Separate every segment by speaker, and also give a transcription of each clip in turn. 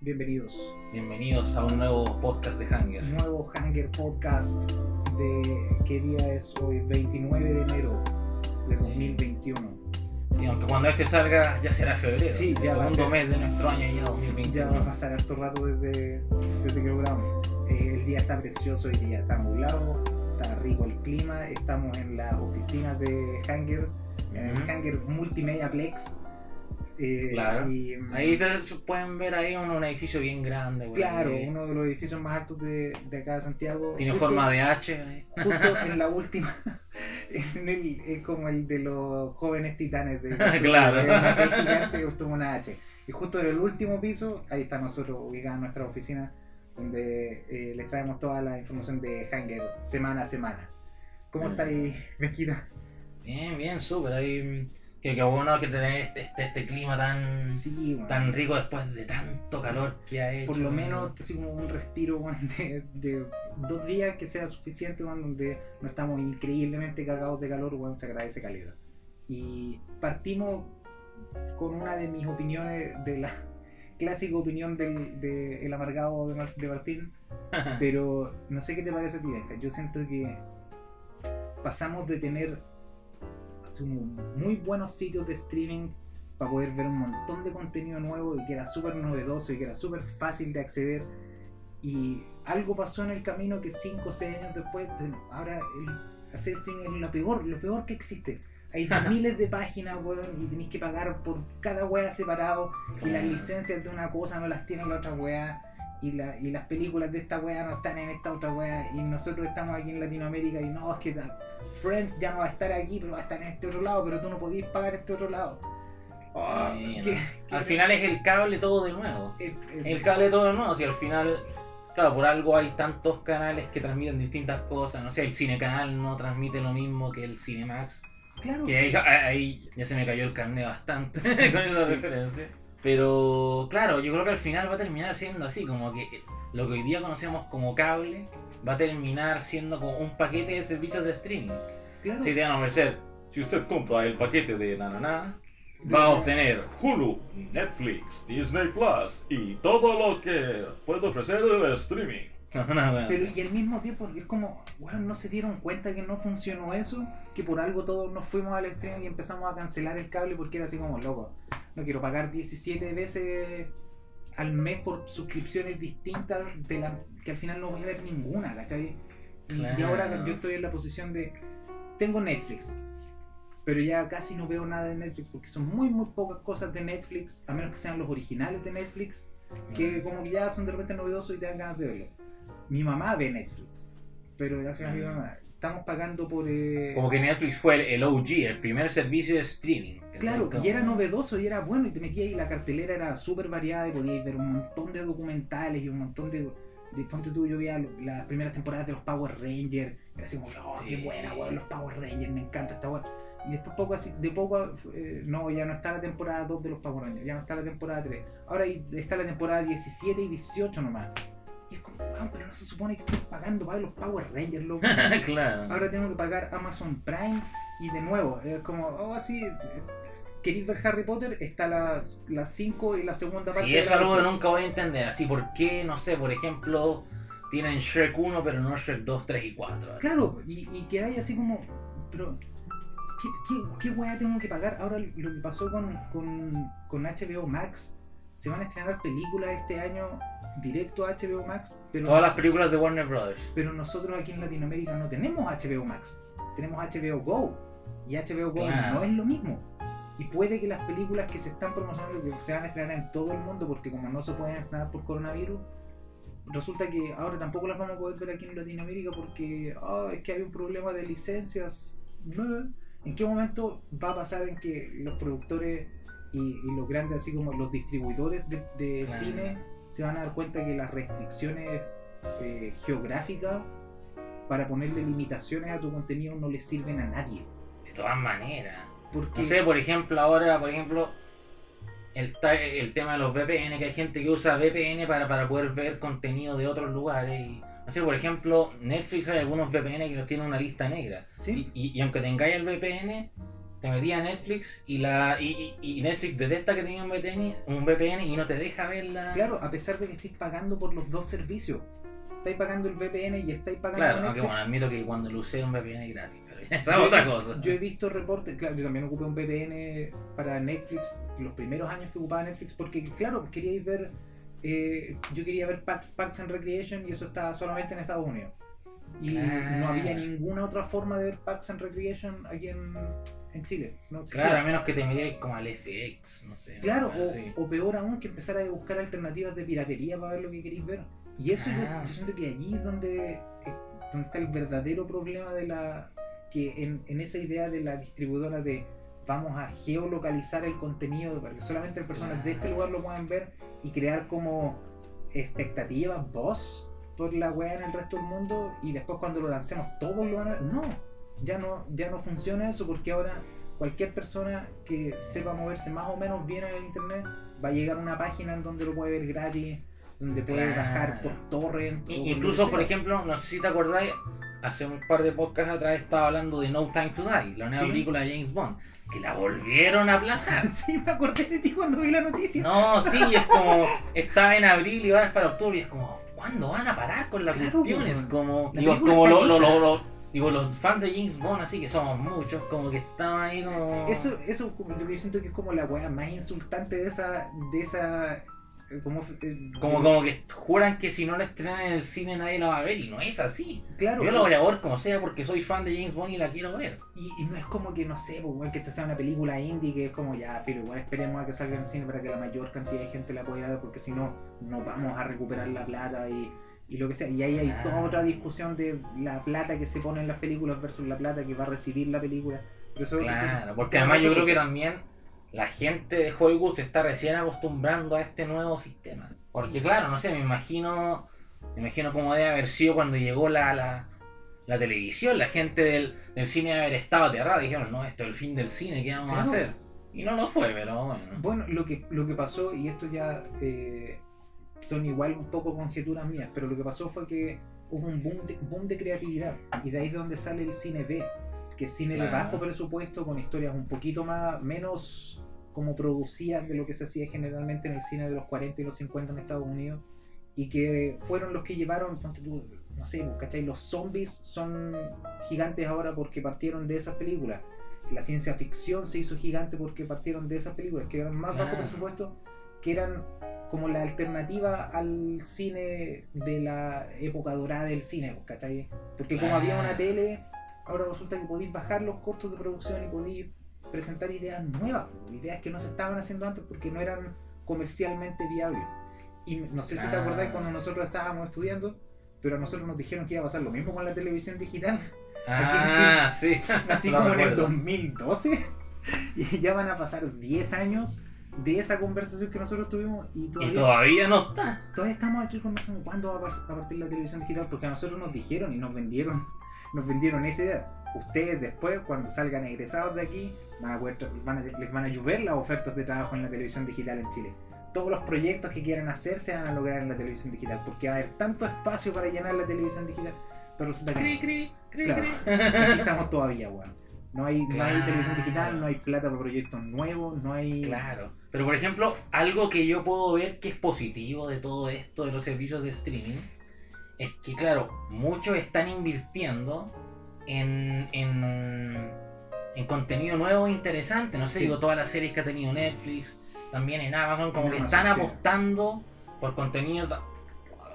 Speaker 1: Bienvenidos.
Speaker 2: Bienvenidos a un nuevo podcast de Hanger.
Speaker 1: Nuevo Hanger Podcast de qué día es hoy, 29 de enero de 2021.
Speaker 2: Sí, aunque cuando este salga ya será febrero.
Speaker 1: Sí,
Speaker 2: el
Speaker 1: ya a
Speaker 2: segundo mes de nuestro año ya 2021.
Speaker 1: Ya va a pasar harto rato desde, desde que lo grabamos. Eh, el día está precioso, el día está nublado, está rico el clima. Estamos en las oficinas de Hanger, en el. Hanger Multimedia Plex. Eh,
Speaker 2: Claro.
Speaker 1: y,
Speaker 2: Ahí te- se pueden ver ahí un, un edificio bien grande. güey.
Speaker 1: Claro, uno de los edificios más altos de, de acá de Santiago.
Speaker 2: Tiene
Speaker 1: Justo-
Speaker 2: forma de H.
Speaker 1: Justo en la última, en el, es como el de los jóvenes titanes de
Speaker 2: Claro.
Speaker 1: de una gigante una H. Y justo en el último piso, ahí está nosotros ubicados en nuestra oficina, donde eh, les traemos toda la información de Hanger semana a semana. ¿Cómo
Speaker 2: Mm.
Speaker 1: estáis, Mejita?
Speaker 2: Bien, bien, súper. Ahí, que, que bueno que tener este, este, este clima tan,
Speaker 1: Sí, bueno,
Speaker 2: tan rico después de tanto calor que ha hecho.
Speaker 1: por lo menos así como un respiro bueno, de, de dos días que sea suficiente bueno, donde no estamos increíblemente cagados de calor, bueno, se agradece calidad. Y partimos con una de mis opiniones, de la clásica opinión del de el amargado de, Mar- de Martín, pero no sé qué te parece a ti. Yo siento que pasamos de tener muy buenos sitios de streaming para poder ver un montón de contenido nuevo y que era súper novedoso y que era súper fácil de acceder. Y algo pasó en el camino que 5 o 6 años después, ahora el hacer streaming es lo peor, lo peor que existe. Hay miles de páginas, weón, y tenéis que pagar por cada wea separado. Y las licencias de una cosa no las tiene la otra wea. Y, la, y las películas de esta wea no están en esta otra wea. Y nosotros estamos aquí en Latinoamérica y no, es que da- Friends ya no va a estar aquí, pero va a estar en este otro lado. Pero tú no podías pagar este otro lado. Oh,
Speaker 2: Al final es el cable todo de nuevo.
Speaker 1: eh, eh,
Speaker 2: El cable todo de nuevo, si al final, claro, por algo hay tantos canales que transmiten distintas cosas, no sé, el Cinecanal no transmite lo mismo que el Cinemax,
Speaker 1: claro.
Speaker 2: que ahí, ahí ya se me cayó el carnet bastante con esa
Speaker 1: Sí.
Speaker 2: referencia. Pero claro, yo creo que al final va a terminar siendo así, como que lo que hoy día conocemos como cable va a terminar siendo como un paquete de servicios de streaming.
Speaker 1: claro.
Speaker 2: Si te van a ofrecer, si usted compra el paquete de Nananá, va a obtener Hulu, Netflix, Disney Plus y todo lo que puede ofrecer el streaming.
Speaker 1: Pero y al mismo tiempo es como, weón, no se dieron cuenta que no funcionó eso, que por algo todos nos fuimos al streaming y empezamos a cancelar el cable porque era así como loco. No quiero pagar 17 veces al mes por suscripciones distintas de la que al final no voy a ver ninguna, ¿cachai? Y, y ahora yo estoy en la posición de tengo Netflix, pero ya casi no veo nada de Netflix porque son muy muy pocas cosas de Netflix, a menos que sean los originales de Netflix, que como que ya son de repente novedosos y te dan ganas de verlo. Mi mamá ve Netflix, pero al final mi mamá, estamos pagando por... eh,
Speaker 2: Como que Netflix fue el, el OG, el primer servicio de streaming.
Speaker 1: Claro, y era novedoso y era bueno y te metías y la cartelera era súper variada y podías ver un montón de documentales y un montón de... de ponte tú, yo veía las primeras temporadas de los Power Rangers, era así como, oh, qué buena, weón, los Power Rangers, me encanta esta weón. Y después poco así, de poco, eh, no, ya no está la temporada 2 de los Power Rangers, ya no está la temporada 3. Ahora está la temporada 17 y 18 nomás. Y es como, weón, pero no se supone que estoy pagando para los Power Rangers, loco.
Speaker 2: claro.
Speaker 1: Ahora tengo que pagar Amazon Prime y de nuevo, es como, oh, así, eh, ¿queréis ver Harry Potter? Está la, la 5 y la segunda parte.
Speaker 2: Sí, eso
Speaker 1: la
Speaker 2: es algo que nunca voy a entender. Así, ¿por qué, no sé, por ejemplo, tienen Shrek 1 pero no Shrek 2, 3 y 4?
Speaker 1: Claro, y, y que hay así como, pero, ¿qué, qué, qué weá tengo que pagar? Ahora lo que pasó con, con, con HBO Max, se van a estrenar películas este año directo a HBO Max, pero,
Speaker 2: Todas las películas de Warner Brothers.
Speaker 1: pero nosotros aquí en Latinoamérica no tenemos HBO Max, tenemos HBO Go. Y HBO Go
Speaker 2: Claro.
Speaker 1: no es lo mismo. Y puede que las películas que se están promocionando, que se van a estrenar en todo el mundo, porque como no se pueden estrenar por coronavirus, resulta que ahora tampoco las vamos a poder ver aquí en Latinoamérica porque ah, es que hay un problema de licencias. ¿En qué momento va a pasar en que los productores y, y los grandes, así como los distribuidores de, de
Speaker 2: Claro.
Speaker 1: cine, se van a dar cuenta que las restricciones eh, geográficas para ponerle limitaciones a tu contenido no le sirven a nadie?
Speaker 2: De todas maneras.
Speaker 1: Porque
Speaker 2: No sé, por ejemplo, ahora, por ejemplo, el, el tema de los VPN, que hay gente que usa VPN para, para poder ver contenido de otros lugares. Y, no sé, por ejemplo, Netflix hay algunos VPN que los tienen una lista negra.
Speaker 1: ¿sí?
Speaker 2: Y, y- y aunque tengáis el VPN, te metías a Netflix y la y, y- Netflix detecta que tenía un VPN, un VPN y no te deja verla.
Speaker 1: Claro, a pesar de que estéis pagando por los dos servicios. Estáis pagando el VPN y estáis pagando
Speaker 2: Claro,
Speaker 1: Netflix.
Speaker 2: bueno, admito que cuando lo usé era un VPN gratis, pero esa es otra cosa.
Speaker 1: Yo he visto reportes, claro, yo también ocupé un VPN para Netflix, los primeros años que ocupaba Netflix, porque claro, queríais ver, eh, yo quería ver Park- Parks and Recreation y eso estaba solamente en Estados Unidos. Y
Speaker 2: Claro.
Speaker 1: no había ninguna otra forma de ver Parks and Recreation aquí en, en Chile. No existía.
Speaker 2: Claro, a menos que te metieras como al FX, no sé.
Speaker 1: Claro, o, peor aún que empezar a buscar alternativas de piratería para ver lo que queréis ver. Y eso yo-
Speaker 2: Ah.
Speaker 1: yo, siento que allí es donde, eh, donde está el verdadero problema de la. que en, en esa idea de la distribuidora de vamos a geolocalizar el contenido para que solamente las personas de este lugar lo puedan ver y crear como expectativas, voz por la weá en el resto del mundo y después cuando lo lancemos todos lo van a ver. No, ya no, ya no funciona eso porque ahora cualquier persona que sepa moverse más o menos bien en el internet va a llegar a una página en donde lo puede ver gratis, donde puede
Speaker 2: Claro.
Speaker 1: bajar por torrent.
Speaker 2: Incluso, por
Speaker 1: sea.
Speaker 2: ejemplo, no sé si te acordáis, hace un par de podcasts atrás estaba hablando de No Time to Die, la nueva
Speaker 1: Sí.
Speaker 2: película de James Bond, que la volvieron a aplazar.
Speaker 1: Sí, me acordé de ti cuando vi la noticia.
Speaker 2: No, sí, es como, estaba en abril y ahora es para octubre y es como, ¿cuándo van a parar con las
Speaker 1: Claro,
Speaker 2: cuestiones? Como,
Speaker 1: La
Speaker 2: digo, como lo- lo- lo- digo, los fans de James Bond, así que somos muchos, como que estaban ahí como...
Speaker 1: Eso, eso yo siento que es como la weá más insultante de esa. de esa. eh, Como, eh,
Speaker 2: Como, como que juran que si no la estrenan en el cine nadie la va a ver y no es así.
Speaker 1: claro,
Speaker 2: Yo la voy a ver como sea porque soy fan de James Bond y la quiero ver.
Speaker 1: Y, y no es como que, no sé, pues, que esta sea una película indie que es como ya, pero igual esperemos a que salga en el cine para que la mayor cantidad de gente la pueda ir a ver, porque si no, no vamos a recuperar la plata y, y lo que sea. Y ahí hay
Speaker 2: Ah.
Speaker 1: toda otra discusión de la plata que se pone en las películas versus la plata que va a recibir la película. Pero eso-
Speaker 2: Claro, porque además yo creo que también la gente de Hollywood se está recién acostumbrando a este nuevo sistema. Porque claro, no sé, me imagino, me imagino cómo debe haber sido cuando llegó la, la, la televisión, la gente del, del cine debe haber estado aterrada, dijeron, no, esto es el fin del cine, ¿qué vamos a hacer? Y no lo fue, pero bueno.
Speaker 1: Bueno, lo que, lo que pasó, y esto ya eh, son igual un poco conjeturas mías, pero lo que pasó fue que hubo un boom de, boom de creatividad, y de ahí es donde sale el cine B, que es cine de
Speaker 2: Claro.
Speaker 1: bajo presupuesto, con historias un poquito más, menos como producidas de lo que se hacía generalmente en el cine de los 40 y los 50 en Estados Unidos, y que fueron los que llevaron, no sé, pues, ¿cachai? Los zombies son gigantes ahora porque partieron de esas películas la ciencia ficción se hizo gigante porque partieron de esas películas que eran más bajo
Speaker 2: Claro.
Speaker 1: presupuesto, que eran como la alternativa al cine de la época dorada del cine, pues, ¿cachai? Porque como
Speaker 2: Claro.
Speaker 1: había una tele, ahora resulta que podéis bajar los costos de producción y podéis presentar ideas nuevas, pues, ideas que no se estaban haciendo antes porque no eran comercialmente viables. Y no sé si te acordás cuando nosotros estábamos estudiando, pero a nosotros nos dijeron que iba a pasar lo mismo con la televisión digital.
Speaker 2: Ah, sí.
Speaker 1: así como en el
Speaker 2: recuerdo.
Speaker 1: 2012 y ya van a pasar 10 años de esa conversación que nosotros tuvimos y todavía,
Speaker 2: Y todavía no está.
Speaker 1: todavía estamos aquí conversando cuándo va a par- a partir la televisión digital porque a nosotros nos dijeron y nos vendieron nos vendieron esa idea ustedes después cuando salgan egresados de aquí van a poder van a- les van a llover las ofertas de trabajo en la televisión digital en Chile todos los proyectos que quieran hacer se van a lograr en la televisión digital porque va a haber tanto espacio para llenar la televisión digital pero resulta que.
Speaker 2: Cri, cri, cri,
Speaker 1: Claro.
Speaker 2: cri.
Speaker 1: Aquí estamos todavía, weón. No hay, no hay televisión digital, no hay plata para proyectos nuevos, no hay.
Speaker 2: Claro. Pero por ejemplo, algo que yo puedo ver que es positivo de todo esto de los servicios de streaming es que, claro, muchos están invirtiendo en, en, en contenido nuevo e interesante. No sé,
Speaker 1: Sí.
Speaker 2: digo, todas las series que ha tenido Netflix, también en Amazon, como
Speaker 1: En
Speaker 2: que
Speaker 1: Amazon,
Speaker 2: están
Speaker 1: sí.
Speaker 2: apostando por contenido,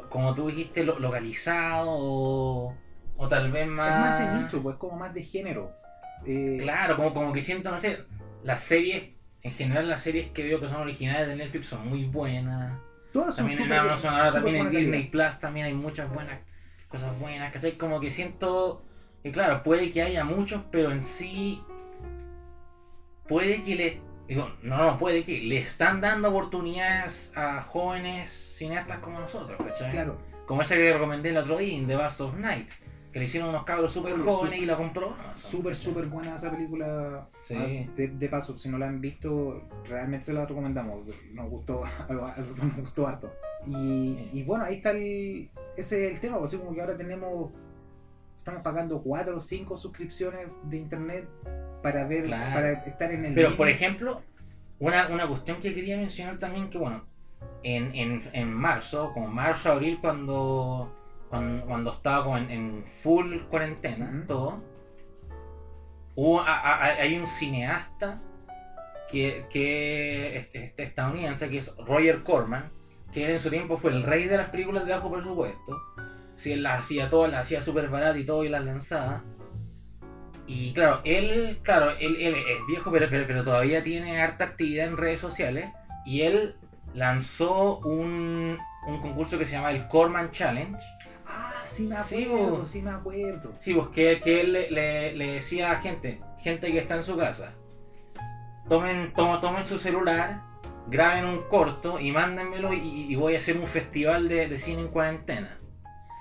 Speaker 2: como tú dijiste, lo- localizado o, o tal vez
Speaker 1: Es
Speaker 2: más...
Speaker 1: más de nicho, pues como más de género. Eh,
Speaker 2: Claro, como, como que siento, no sé, las series, en general las series que veo que son originales de Netflix son muy buenas.
Speaker 1: Todas son
Speaker 2: También en Amazon, ahora también en Disney
Speaker 1: calidad.
Speaker 2: Plus también hay muchas buenas cosas buenas, ¿cachai? Como que siento que claro, puede que haya muchos, pero en sí puede que le... Digo, no, no, puede que le están dando oportunidades a jóvenes cineastas como nosotros, ¿cachai?
Speaker 1: Claro,
Speaker 2: Como ese que recomendé el otro día, In The Bust of Night, que le hicieron unos cabros súper jóvenes y la compró. Amazon,
Speaker 1: súper,
Speaker 2: ¿cachai?
Speaker 1: súper buena esa película.
Speaker 2: Sí.
Speaker 1: Ah, De, de paso, si no la han visto, realmente se la recomendamos. Nos gustó, a nosotros nos gustó harto. Y, y bueno, ahí está el. Ese es el tema, pues, así como que ahora tenemos. Estamos pagando 4 o 5 suscripciones de internet para ver,
Speaker 2: Claro.
Speaker 1: para estar en el
Speaker 2: Pero
Speaker 1: mismo-
Speaker 2: por ejemplo, una, una cuestión que quería mencionar también que bueno, en, en, en marzo, como marzo, abril, cuando, cuando, cuando estaba como en, full cuarentena, todo, hubo, a- hay un cineasta que, que es- es estadounidense, que es Roger Corman, que en su tiempo fue el rey de las películas de bajo presupuesto. Si él las hacía todas, las hacía súper baratas y todo y las lanzaba. Y claro, él, claro, él, él es viejo, pero, pero, pero todavía tiene harta actividad en redes sociales. Y él lanzó un, un concurso que se llama el Corman Challenge.
Speaker 1: Ah, sí me
Speaker 2: Sí,
Speaker 1: acuerdo,
Speaker 2: bo.
Speaker 1: sí me acuerdo.
Speaker 2: Sí, pues que, que él le, le- le decía a gente, gente que está en su casa, tomen, tomo- tomen su celular, graben un corto y mándenmelo y, y voy a hacer un festival de, de cine en cuarentena.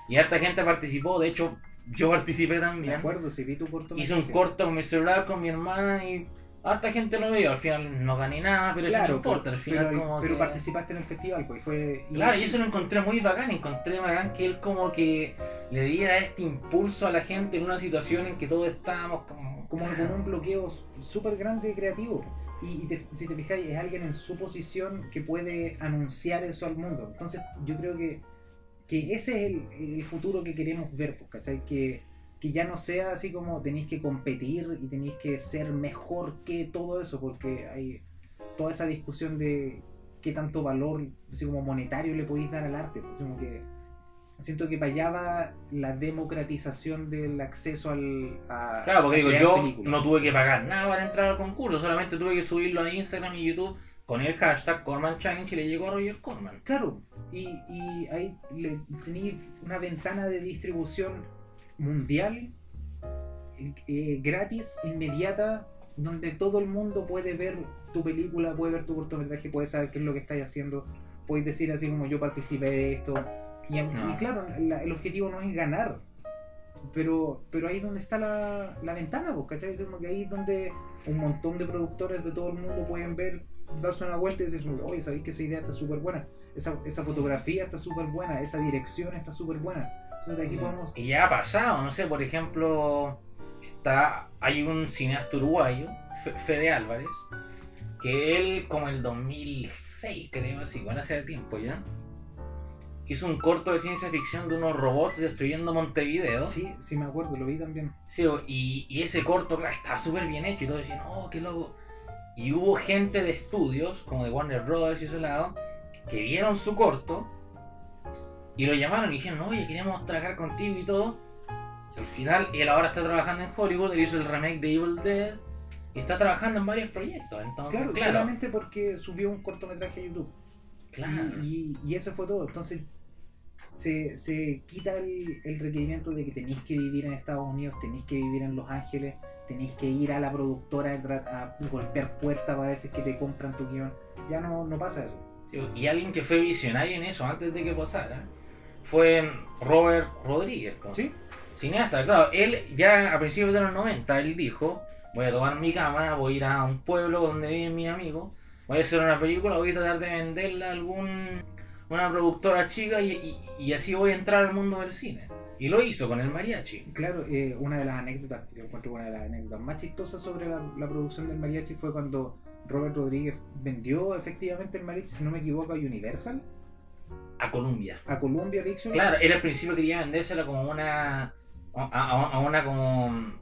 Speaker 2: Y harta gente participó, de hecho yo participé
Speaker 1: Me
Speaker 2: también.
Speaker 1: acuerdo, si vi tu corto.
Speaker 2: Hice un corto con mi celular, con mi hermana y harta gente lo vio. Al final no gané nada, pero eso no importa. Al final
Speaker 1: pero,
Speaker 2: como
Speaker 1: pero
Speaker 2: que-
Speaker 1: participaste en el festival, pues fue.
Speaker 2: Claro, y eso lo encontré muy bacán. Encontré bacán que él como que le diera este impulso a la gente en una situación en que todos estábamos como...
Speaker 1: como con un bloqueo súper grande creativo. Y, y te- si te fijáis, es alguien en su posición que puede anunciar eso al mundo. Entonces, yo creo que, que ese es el, el futuro que queremos ver, pues, ¿cachai? Que, que ya no sea así como tenéis que competir y tenéis que ser mejor que todo eso, porque hay toda esa discusión de qué tanto valor, así como monetario, le podéis dar al arte. pues, como que siento que para allá va la democratización del acceso al, a.
Speaker 2: Claro, porque
Speaker 1: a
Speaker 2: digo, yo
Speaker 1: películas.
Speaker 2: no tuve que pagar nada para entrar al concurso. Solamente tuve que subirlo a Instagram y YouTube con el hashtag Corman Challenge y le llegó a Roger Corman.
Speaker 1: Claro, y, y ahí le tenéis una ventana de distribución mundial, eh, gratis, inmediata, donde todo el mundo puede ver tu película, puede ver tu cortometraje, puede saber qué es lo que estáis haciendo, puedes decir así como yo participé de esto. Y, y
Speaker 2: No.
Speaker 1: claro, la- el objetivo no es ganar, pero, pero ahí es donde está la, la ventana, pues, ¿cachai? Es como que ahí es donde un montón de productores de todo el mundo pueden ver, darse una vuelta y decir, oye, sabéis que esa idea está súper buena, esa, esa fotografía está súper buena, esa dirección está súper buena. Entonces de aquí podemos...
Speaker 2: Y ya ha pasado, no sé, por ejemplo, está hay un cineasta uruguayo, Fe- Fede Álvarez, que él como el 2006 creo, así, bueno, hace tiempo ya, hizo un corto de ciencia ficción de unos robots destruyendo Montevideo.
Speaker 1: Sí, sí me acuerdo, lo vi también.
Speaker 2: Sí, y, y ese corto, claro, estaba súper bien hecho y todos decían, oh, qué loco. Y hubo gente de estudios, como de Warner Brothers y ese lado, que vieron su corto y lo llamaron y dijeron, oye, queremos trabajar contigo y todo. Al final, él ahora está trabajando en Hollywood, él hizo el remake de Evil Dead y está trabajando en varios proyectos. Entonces,
Speaker 1: Claro,
Speaker 2: claro, claro,
Speaker 1: solamente porque subió un cortometraje a YouTube. Y, y, y eso fue todo. Entonces se, se quita el, el requerimiento de que tenéis que vivir en Estados Unidos, tenéis que vivir en Los Ángeles, tenéis que ir a la productora a, golpear puertas para ver si es que te compran tu guion. Ya no, no pasa eso.
Speaker 2: Sí, Y alguien que fue visionario en eso antes de que pasara fue Robert Rodríguez.
Speaker 1: ¿Sí?
Speaker 2: Cineasta, claro, él ya a principios de los 90, él dijo, voy a tomar mi cámara, voy a ir a un pueblo donde viven mis amigos, voy a hacer una película, voy a tratar de venderla a algún una productora chica y, y- y así voy a entrar al mundo del cine. Y lo hizo con el mariachi.
Speaker 1: Claro, eh, una de las anécdotas, yo encuentro una de las anécdotas más chistosas sobre la, la producción del mariachi fue cuando Robert Rodríguez vendió efectivamente el mariachi, si no me equivoco, a Universal,
Speaker 2: A Colombia.
Speaker 1: a Columbia Pictures.
Speaker 2: Claro, él al principio quería vendérsela como una. a, a- a una como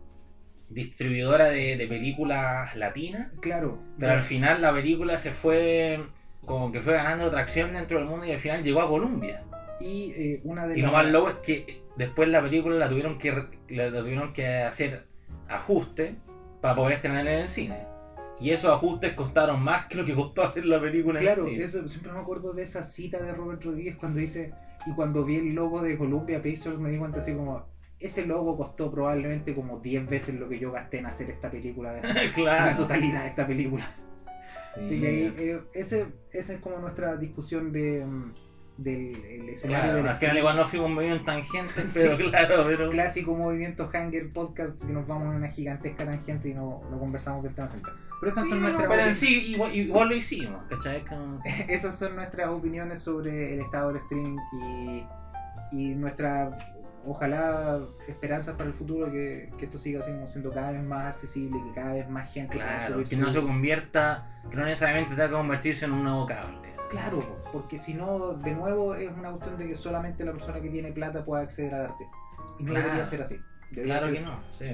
Speaker 2: distribuidora de, de películas latinas.
Speaker 1: Claro,
Speaker 2: Pero al final la película se fue como que fue ganando atracción dentro del mundo y al final llegó a Colombia.
Speaker 1: y eh, una de
Speaker 2: Y lo
Speaker 1: las-
Speaker 2: más loco es que después la película la tuvieron que la, la tuvieron que hacer ajustes para poder estrenar en el cine. Y esos ajustes costaron más que lo que costó hacer la película
Speaker 1: Claro,
Speaker 2: en sí.
Speaker 1: eso siempre me acuerdo de esa cita de Robert Rodríguez cuando dice, y cuando vi el logo de Columbia Pictures me di cuenta así como, ese logo costó probablemente como 10 veces lo que yo gasté en hacer esta película, de, la
Speaker 2: claro.
Speaker 1: totalidad de esta película.
Speaker 2: Sí.
Speaker 1: Así que ahí, eh, ese, esa es como nuestra discusión de, mm, del el escenario
Speaker 2: Claro,
Speaker 1: del
Speaker 2: al final igual no fuimos medio en tangentes,
Speaker 1: Sí.
Speaker 2: pero claro, pero...
Speaker 1: clásico movimiento Hanger Podcast que nos vamos en una gigantesca tangente y no, no conversamos del tema central. Pero esas
Speaker 2: Sí,
Speaker 1: son nuestras
Speaker 2: pero sí igual, igual lo hicimos, ¿cachai? Como-
Speaker 1: esas son nuestras opiniones sobre el estado del streaming y, y nuestra ojalá esperanzas para el futuro que, que esto siga siendo, cada vez más accesible, que cada vez más gente
Speaker 2: Claro, que no se convierta, que no necesariamente tenga que convertirse en un nuevo cable.
Speaker 1: Claro, po, porque si no, de nuevo es una cuestión de que solamente la persona que tiene plata pueda acceder al arte. Y no
Speaker 2: Claro.
Speaker 1: debería ser así. Debería
Speaker 2: Claro
Speaker 1: ser-
Speaker 2: que no, sí.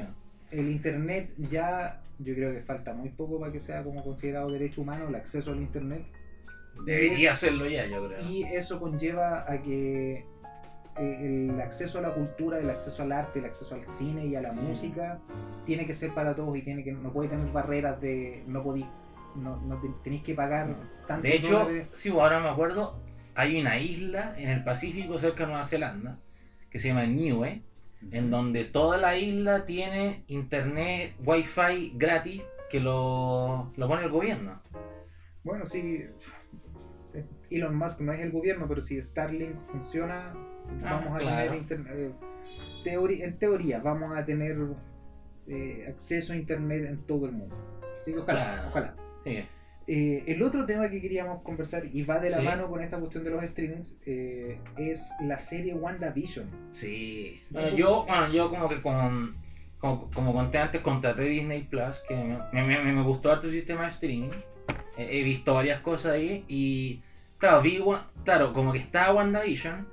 Speaker 1: El internet ya, yo creo que falta muy poco para que sea como considerado derecho humano el acceso al internet.
Speaker 2: Debería hacerlo ya, yo creo.
Speaker 1: Y eso conlleva a que eh, el acceso a la cultura, el acceso al arte, el acceso al cine y a la música tiene que ser para todos y tiene que no puede tener barreras de no podí, no, no te- tenéis que pagar tanto
Speaker 2: De hecho, sí, pues, ahora me acuerdo, hay una isla en el Pacífico cerca de Nueva Zelanda que se llama Niue, en donde toda la isla tiene internet, wifi gratis que lo, lo pone el gobierno.
Speaker 1: Bueno, sí, Elon Musk no es el gobierno, pero si Starlink funciona,
Speaker 2: Ah,
Speaker 1: vamos a
Speaker 2: claro.
Speaker 1: tener internet. eh, teori- en teoría, vamos a tener eh, acceso a internet en todo el mundo. Así que ojalá,
Speaker 2: Claro.
Speaker 1: ojalá. Eh, el otro tema que queríamos conversar y va de la
Speaker 2: Sí.
Speaker 1: mano con esta cuestión de los streamings eh, es la serie WandaVision.
Speaker 2: Sí. Bueno, yo, bueno, yo como que con, como, como conté antes, contraté Disney Plus, que me, me, me- me gustó harto el sistema de streaming. He, he visto varias cosas ahí y, claro, vi, claro, como que estaba WandaVision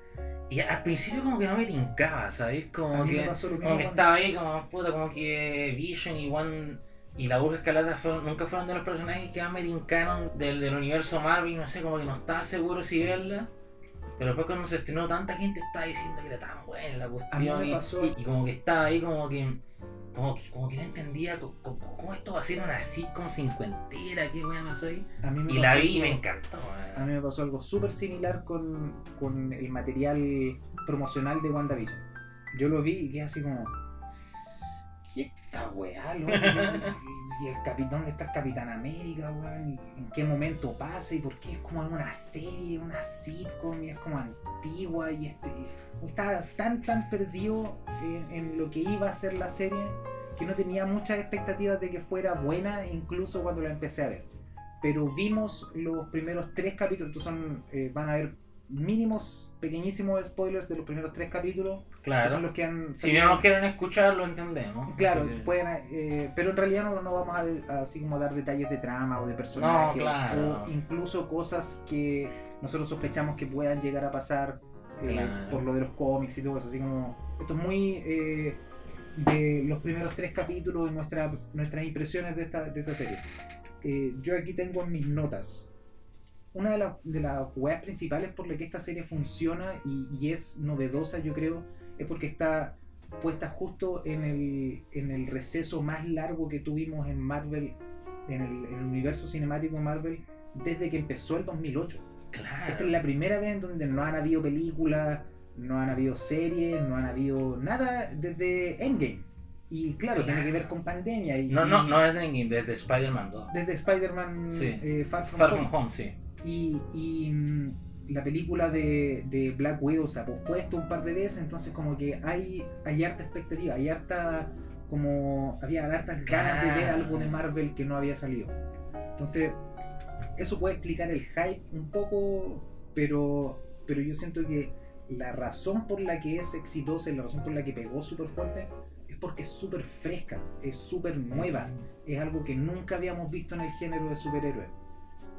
Speaker 2: y al principio como que no me tincaba, ¿sabes? Como que, como que estaba ahí como, puta, como que Vision y One... Y la Bruja Escarlata fueron- nunca fueron de los personajes que más me tincaron del, del universo Marvel, no sé, como que no estaba seguro si verla. Pero después cuando se estrenó tanta gente estaba diciendo que era tan buena la
Speaker 1: A
Speaker 2: cuestión y, y- y como que estaba ahí como que como que, como que no entendía cómo, esto va a ser una sitcom cincuentera, qué wea pasó ahí.
Speaker 1: A
Speaker 2: Y la vi y me encantó.
Speaker 1: A
Speaker 2: eh.
Speaker 1: mí me pasó algo súper similar con, con el material promocional de WandaVision. Yo lo vi y quedé así como. ¿Qué esta weá, loco? y, el capitán, ¿dónde está Capitán América, weón? ¿Y ¿En qué momento pasa? ¿Y por qué es como una serie, una sitcom? Y es como antigua y este. Estaba tan, tan perdido en, lo que iba a ser la serie que no tenía muchas expectativas de que fuera buena, incluso cuando la empecé a ver pero vimos los primeros tres capítulos. Son, eh, van a haber mínimos, pequeñísimos spoilers de los primeros tres capítulos. Que son
Speaker 2: Claro.
Speaker 1: los que han
Speaker 2: Si no nos quieren escuchar, lo entendemos.
Speaker 1: Claro,
Speaker 2: que-
Speaker 1: pueden, eh, pero en realidad no, no vamos a, así como dar detalles de trama o de personaje
Speaker 2: claro.
Speaker 1: o incluso cosas que nosotros sospechamos que puedan llegar a pasar eh,
Speaker 2: Claro.
Speaker 1: por lo de los cómics y todo eso. Así como esto es muy eh, de los primeros tres capítulos y nuestra, nuestras impresiones de esta, de esta serie. Yo aquí tengo en mis notas una de, las de las weas principales por la que esta serie funciona y, y es novedosa, yo creo, es porque está puesta justo en el, en el receso más largo que tuvimos en Marvel, en el, en el universo cinemático de Marvel, desde que empezó el 2008.
Speaker 2: Claro.
Speaker 1: Esta es la primera vez en donde no han habido películas, no han habido series, no han habido nada desde Endgame. Y claro, tiene que ver con pandemia. Y,
Speaker 2: No, no, no es de Endgame, desde Spider-Man 2.
Speaker 1: Desde Spider-Man
Speaker 2: Sí.
Speaker 1: eh, Far From
Speaker 2: Far
Speaker 1: Home.
Speaker 2: From Home, sí.
Speaker 1: Y, y, mm, la película de, de Black Widow se ha pospuesto un par de veces, entonces como que hay, hay harta expectativa, hay harta como había hartas ganas de ver algo de Marvel que no había salido. Entonces, eso puede explicar el hype un poco, pero, pero yo siento que la razón por la que es exitosa y la razón por la que pegó súper fuerte es porque es súper fresca, es súper nueva, es algo que nunca habíamos visto en el género de superhéroes.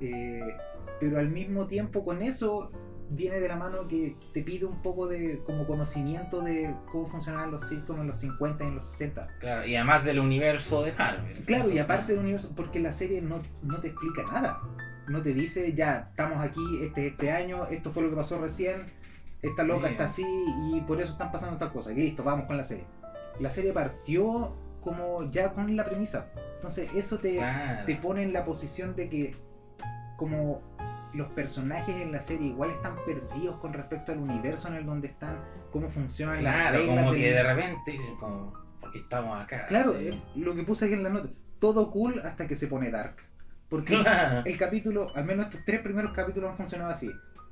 Speaker 1: Eh, pero al mismo tiempo con eso viene de la mano que te pide un poco de como conocimiento de cómo funcionaban los sitcoms en los 50 y en los 60.
Speaker 2: Claro, y además del universo de Marvel.
Speaker 1: Claro, y aparte del universo, porque la serie no, no te explica nada. No te dice, ya, estamos aquí este, este año, esto fue lo que pasó recién, esta loca
Speaker 2: Bien.
Speaker 1: está así y por eso están pasando estas cosas. Y listo, vamos con la serie. La serie partió como ya con la premisa. Entonces eso te,
Speaker 2: Claro.
Speaker 1: te pone en la posición de que como los personajes en la serie igual están perdidos con respecto al universo en el donde están, cómo funcionan las
Speaker 2: Claro, como
Speaker 1: del-
Speaker 2: que de repente dicen como, ¿por qué estamos acá?
Speaker 1: Claro,
Speaker 2: Sí.
Speaker 1: eh, lo que puse aquí en la nota, todo cool hasta que se pone dark. Porque
Speaker 2: Claro.
Speaker 1: el capítulo, al menos estos tres primeros capítulos han funcionado así.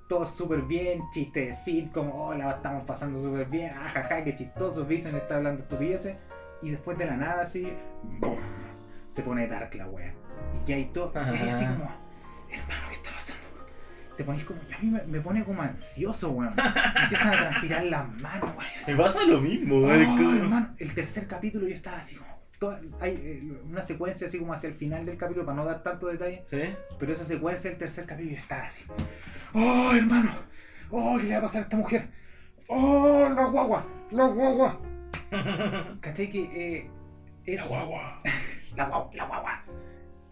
Speaker 1: Todo súper bien, chiste de sitcom, oh, la estamos pasando súper bien, ajaja, qué chistoso, Vision está hablando estupideces. Y después de la nada así, ¡boom! se pone dark la wea. Y ya hay todo, y así como, te pones como. A mí me, me pone como ansioso, weón. Me empiezan a transpirar las manos, weón. así
Speaker 3: Me pasa lo mismo,
Speaker 1: Oh, hermano, el tercer capítulo yo estaba así como. toda- hay eh, una secuencia así como hacia el final del capítulo para no dar tanto detalle.
Speaker 2: ¿Sí?
Speaker 1: Pero esa secuencia del tercer capítulo yo estaba así. ¡Oh, hermano! ¡Oh, qué le va a pasar a esta mujer! ¡Oh, la guagua! ¡La guagua! ¿Cachai que eh, es.
Speaker 3: La guagua.
Speaker 1: La guagua, la guagua.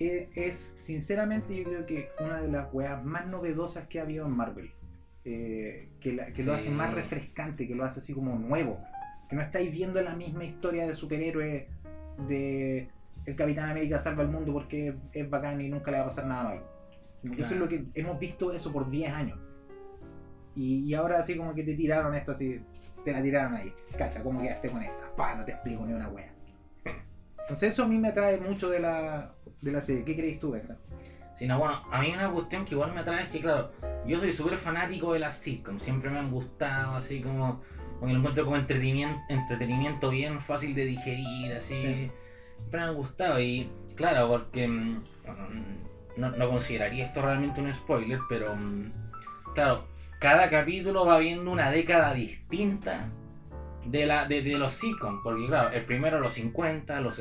Speaker 1: Eh, es, sinceramente, yo creo que una de las weas más novedosas que ha habido en Marvel. Eh, que la- que lo hace más refrescante, que lo hace así como nuevo. Que no estáis viendo la misma historia de superhéroe de el Capitán América salva el mundo porque es bacán y nunca le va a pasar nada malo. Eso es lo que hemos visto eso por 10 años. Y, y ahora así como que te tiraron esto así, te la tiraron ahí. Cacha, ¿cómo quedaste con esta? Pa, no te explico ni una wea. Entonces eso a mí me atrae mucho de la, de la serie. ¿Qué crees tú, Benja?
Speaker 2: Sí, no, bueno, a mí una cuestión que igual me atrae es que, claro, yo soy súper fanático de las sitcoms, siempre me han gustado, así como, como que lo encuentro como entretenimiento, entretenimiento bien fácil de digerir, así,
Speaker 1: Sí.
Speaker 2: siempre me han gustado y, claro, porque mm, no, no consideraría esto realmente un spoiler, pero, mm, claro, cada capítulo va viendo una década distinta de, la, de, de los sitcoms, porque, claro, el primero los 50, los,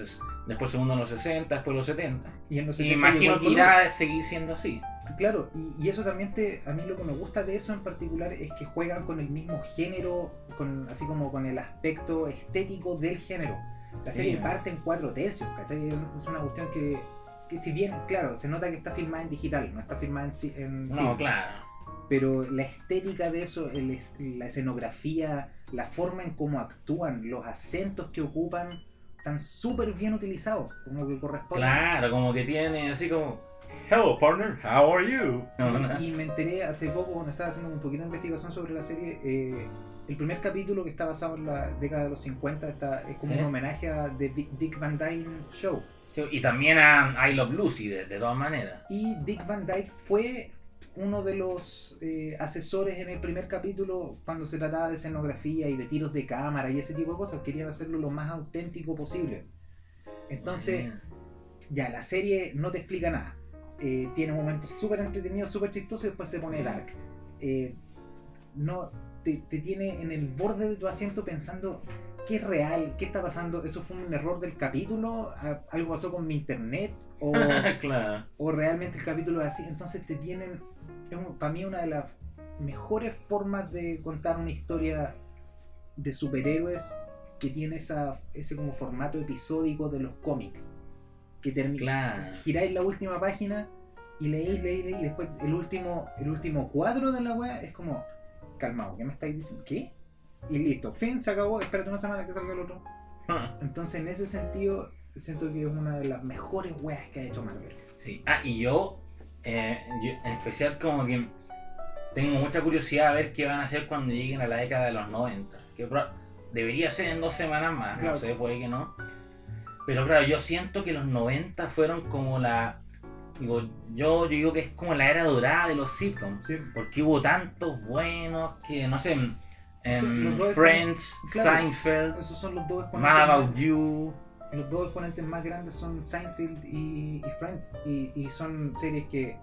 Speaker 2: después el segundo los 60, después los 70.
Speaker 1: Y en los
Speaker 2: Y
Speaker 1: 70
Speaker 2: imagino que irá a seguir siendo así.
Speaker 1: Claro, y, y eso también te, a mí lo que me gusta de eso en particular es que juegan con el mismo género, con, así como con el aspecto estético del género. La
Speaker 2: Sí.
Speaker 1: serie parte en cuatro tercios, ¿cachai? Es una cuestión que, que si bien, claro, se nota que está filmada en digital, no está filmada en, en
Speaker 2: No,
Speaker 1: film.
Speaker 2: claro.
Speaker 1: pero la estética de eso, el la escenografía, la forma en cómo actúan, los acentos que ocupan, están súper bien utilizados, como que corresponde.
Speaker 2: Claro, como que tiene así como. Hello, partner, how are you?
Speaker 1: Y, y me enteré hace poco cuando estaba haciendo un poquito de investigación sobre la serie. eh, el primer capítulo que está basado en la década de los 50 está, es como
Speaker 2: Sí.
Speaker 1: un homenaje a The Dick Van Dyke Show.
Speaker 2: Y también a I Love Lucy, de, de todas maneras.
Speaker 1: Y Dick Van Dyke fue uno de los eh, asesores en el primer capítulo cuando se trataba de escenografía y de tiros de cámara y ese tipo de cosas. Querían hacerlo lo más auténtico posible. Entonces, ya, la serie no te explica nada. Eh, tiene momentos súper entretenidos, súper chistosos y después se pone dark. Eh, no, te, te tiene en el borde de tu asiento pensando qué es real, qué está pasando. ¿Eso fue un error del capítulo? ¿A- ¿Algo pasó con mi internet? ¿O,
Speaker 2: claro.
Speaker 1: o realmente el capítulo es así? Entonces te tienen, es un- para mí una de las mejores formas de contar una historia de superhéroes que tiene esa, ese como formato episódico de los cómics. Que termina
Speaker 2: Claro.
Speaker 1: giráis la última página y leéis, leéis, leéis, y después el último, el último cuadro de la wea es como, calmado, ¿qué me estáis diciendo? ¿Qué? Y listo, fin, se acabó, espérate una semana que salga el otro. Entonces en ese sentido, siento que es una de las mejores weas que ha hecho Marvel.
Speaker 2: Sí. Ah, y yo, eh, yo en especial como que tengo mucha curiosidad a ver qué van a hacer cuando lleguen a la década de los 90. Que debería ser en dos semanas más,
Speaker 1: Claro.
Speaker 2: no sé, puede que no. Pero claro, yo siento que los 90 fueron como la... Digo, yo, yo digo que es como la era dorada de los sitcoms.
Speaker 1: Sí.
Speaker 2: Porque hubo tantos buenos que, no sé, en
Speaker 1: Sí,
Speaker 2: Friends,
Speaker 1: claro.
Speaker 2: Seinfeld,
Speaker 1: Esos son los dos
Speaker 2: Mad
Speaker 1: exponentes.
Speaker 2: About You.
Speaker 1: Los dos exponentes más grandes son Seinfeld y, Friends. Y, y son series que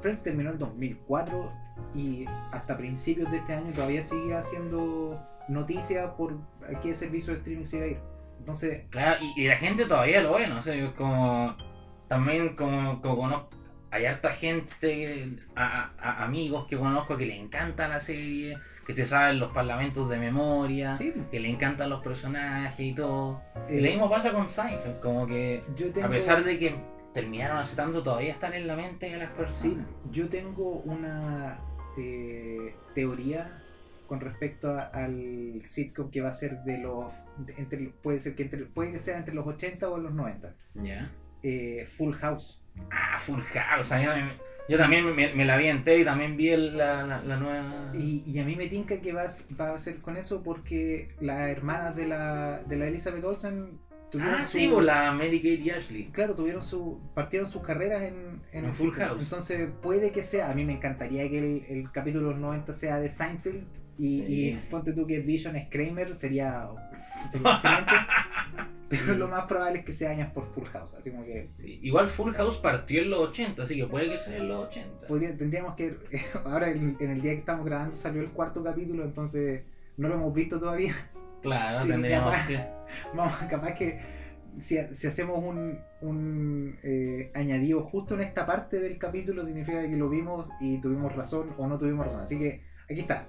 Speaker 1: Friends terminó en 2004 y hasta principios de este año todavía sigue haciendo noticia por a qué servicio de streaming se iba a ir. Entonces,
Speaker 2: Claro, y, la gente todavía lo ve, ¿no? O sea, como. También como, como conozco. Hay harta gente, a- a- amigos que conozco que le encanta la serie, que se saben los parlamentos de memoria,
Speaker 1: sí,
Speaker 2: que le encantan los personajes y todo. y
Speaker 1: eh,
Speaker 2: lo mismo pasa con Seinfeld, como que
Speaker 1: yo tengo,
Speaker 2: a pesar de que terminaron hace tanto, todavía están en la mente de las
Speaker 1: sí,
Speaker 2: personas.
Speaker 1: yo tengo una eh, teoría con respecto a- al sitcom que va a ser de los de- entre, puede ser que entre, puede que sea entre los 80 o los 90
Speaker 2: ¿Ya?
Speaker 1: eh, Full House
Speaker 2: Ah, Full House. a mí también- yo también me, me la vi entera y también vi el- la, la, la nueva.
Speaker 1: Y, y a mí me tinca que va, a- va a ser con eso porque las hermanas de la, de la Elizabeth Olsen
Speaker 2: Ah,
Speaker 1: su-
Speaker 2: sí, pues la Mary Kate y Ashley.
Speaker 1: Claro, tuvieron su, partieron sus carreras en,
Speaker 2: En
Speaker 1: el
Speaker 2: Full. House.
Speaker 1: Entonces puede que sea, a mí me encantaría que el, el capítulo de los 90 sea de Seinfeld y,
Speaker 2: Sí.
Speaker 1: y ponte tú que Vision es Kramer, sería, sería excelente. Pero lo más probable es que se dañan por Full House. Así como que
Speaker 2: Sí, Igual Full House partió en los 80, así que puede que sea en los 80.
Speaker 1: podría- tendríamos que. Ahora, en, en el día que estamos grabando, salió el cuarto capítulo, entonces no lo hemos visto todavía.
Speaker 2: Claro,
Speaker 1: Sí,
Speaker 2: tendríamos
Speaker 1: capaz.
Speaker 2: que.
Speaker 1: Vamos, capaz que si, si hacemos un, un eh, añadido justo en esta parte del capítulo, significa que lo vimos y tuvimos razón o no tuvimos razón. Así que aquí está.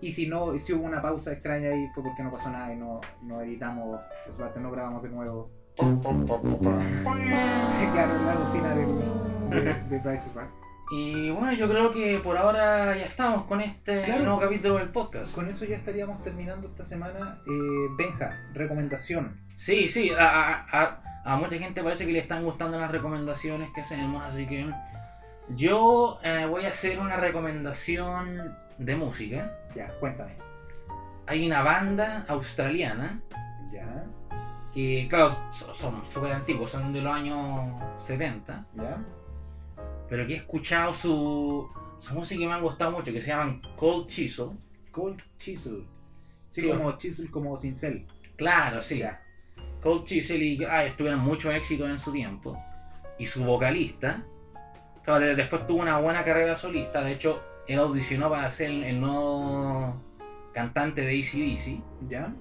Speaker 1: Y si no, si hubo una pausa extraña ahí fue porque no pasó nada y no, no editamos esa parte, no grabamos de nuevo. claro, la cocina del, de, de Price.
Speaker 2: Y bueno, yo creo que por ahora ya estamos con este
Speaker 1: Claro,
Speaker 2: nuevo capítulo del podcast.
Speaker 1: Con eso ya estaríamos terminando esta semana. Eh, Benja, recomendación.
Speaker 2: Sí, sí, a, a- a- a mucha gente parece que le están gustando las recomendaciones que hacemos, así que yo eh, voy a hacer una recomendación de música.
Speaker 1: Ya, cuéntame.
Speaker 2: Hay una banda australiana
Speaker 1: Ya,
Speaker 2: que, claro, so- son súper antiguos, son de los años 70,
Speaker 1: ya.
Speaker 2: pero que he escuchado su, su música y me han gustado mucho, que se llaman Cold Chisel.
Speaker 1: Cold Chisel. Sí,
Speaker 2: Sí,
Speaker 1: como chisel, como cincel.
Speaker 2: Claro, sí.
Speaker 1: Ya.
Speaker 2: Cold Chisel y ah, estuvieron mucho éxito en su tiempo. Y su vocalista, después tuvo una buena carrera solista. De hecho, él audicionó para ser el, el nuevo cantante de ACDC
Speaker 1: ¿Ya?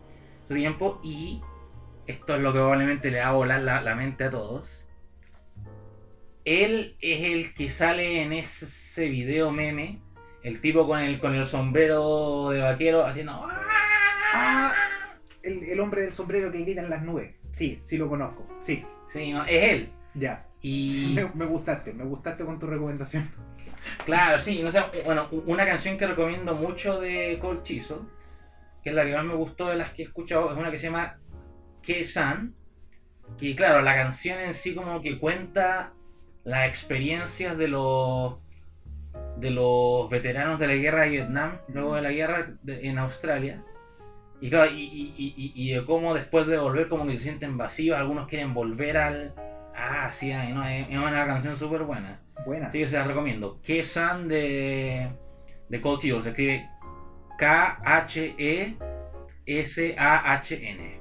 Speaker 2: su tiempo. Y esto es lo que probablemente le va a volar la, la mente a todos. Él es el que sale en ese video meme. El tipo con el, con el sombrero de vaquero haciendo.
Speaker 1: Ah, el, el hombre del sombrero que grita en las nubes. Sí, sí lo conozco. Sí,
Speaker 2: Sí, no, es él.
Speaker 1: ya.
Speaker 2: Y.
Speaker 1: Me, me gustaste, me gustaste con tu recomendación.
Speaker 2: Claro, sí, no sé, bueno, una canción que recomiendo mucho de Cold Chisel, que es la que más me gustó de las que he escuchado, es una que se llama K-San, que claro, la canción en sí como que cuenta las experiencias de los de los veteranos de la guerra de Vietnam, luego de la guerra de- en Australia. Y claro, y, y- y- y- y de cómo después de volver como que se sienten vacíos, algunos quieren volver al... Ah, sí, ay, no, es, es una canción súper buena.
Speaker 1: Buena.
Speaker 2: Así que se la recomiendo. Kesan de, de Cold Steel. Se escribe K-H-E-S-A-H-N.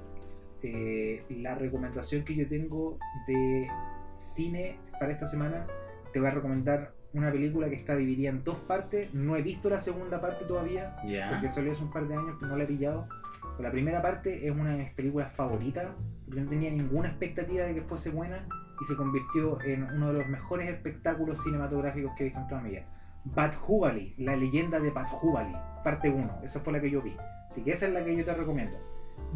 Speaker 1: Eh, la recomendación que yo tengo de cine para esta semana, te voy a recomendar una película que está dividida en dos partes. No he visto la segunda parte todavía,
Speaker 2: Ya.
Speaker 1: porque salió hace un par de años, no la he pillado. Pero la primera parte es una de mis películas favoritas, porque no tenía ninguna expectativa de que fuese buena y se convirtió en uno de los mejores espectáculos cinematográficos que he visto en toda mi vida. Bat Hubali, la leyenda de Bat Hubali, parte 1, esa fue la que yo vi. Así que esa es la que yo te recomiendo.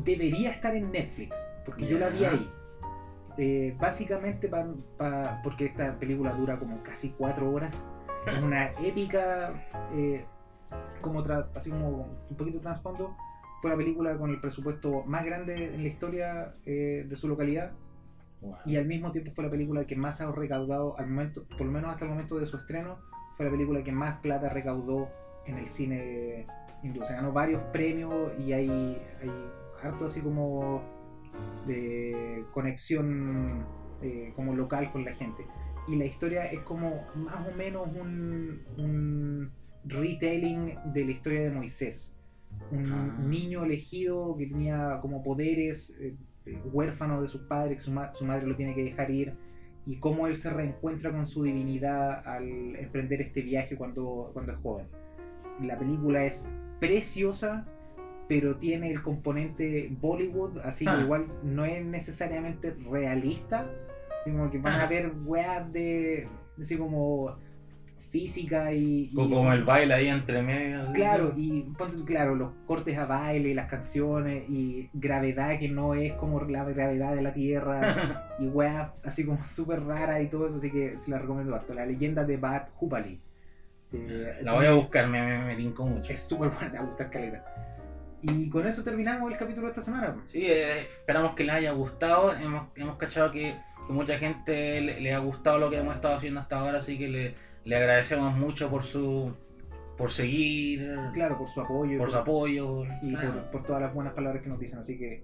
Speaker 1: Debería estar en Netflix, porque yo la vi ahí. Eh, básicamente pa- pa- porque esta película dura como casi 4 horas. Es una épica, eh, como tra- así como un poquito trasfondo. Fue la película con el presupuesto más grande en la historia eh, de su localidad
Speaker 2: Wow.
Speaker 1: y al mismo tiempo fue la película que más ha recaudado al momento, por lo menos hasta el momento de su estreno, fue la película que más plata recaudó en el cine hindú. Se ganó varios premios y hay, hay harto así como de conexión eh, como local con la gente. Y la historia es como más o menos un, un retelling de la historia de Moisés. Un
Speaker 2: Ah.
Speaker 1: niño elegido que tenía como poderes, eh, eh, huérfano de sus padres, que su, ma- su madre lo tiene que dejar ir, y cómo él se reencuentra con su divinidad al emprender este viaje cuando, cuando es joven. La película es preciosa, pero tiene el componente Bollywood, así que
Speaker 2: Ah.
Speaker 1: igual no es necesariamente realista, como que van a
Speaker 2: Ah.
Speaker 1: ver weas de, así como física y... y-
Speaker 2: Como el baile ahí entre medio.
Speaker 1: Claro, y claro, los cortes a baile, las canciones y gravedad que no es como la gravedad de la Tierra y weas así como súper rara y todo eso, así que se la recomiendo harto. La leyenda de Bat Hubali. Eh,
Speaker 2: La voy a buscar, me, me, me tincó mucho.
Speaker 1: Es súper buena, te va a gustar caleta. Y con eso terminamos el capítulo de esta semana.
Speaker 2: Sí, eh, esperamos que les haya gustado. Hemos, hemos cachado que, que mucha gente le, le ha gustado lo que hemos estado haciendo hasta ahora, así que le, le agradecemos mucho por su por seguir,
Speaker 1: Claro, por su apoyo.
Speaker 2: por su apoyo.
Speaker 1: y
Speaker 2: claro.
Speaker 1: por, por todas las buenas palabras que nos dicen. Así que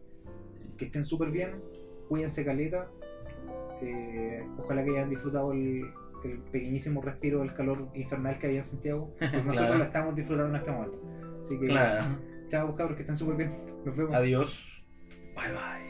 Speaker 1: que estén súper bien, cuídense caleta. eh, ojalá que hayan disfrutado el, el pequeñísimo respiro del calor infernal que había en Santiago. Nosotros
Speaker 2: Claro.
Speaker 1: lo estamos disfrutando en este momento. Así que
Speaker 2: Claro.
Speaker 1: chao cabros, que estén súper bien. Nos vemos.
Speaker 2: Adiós. Bye bye.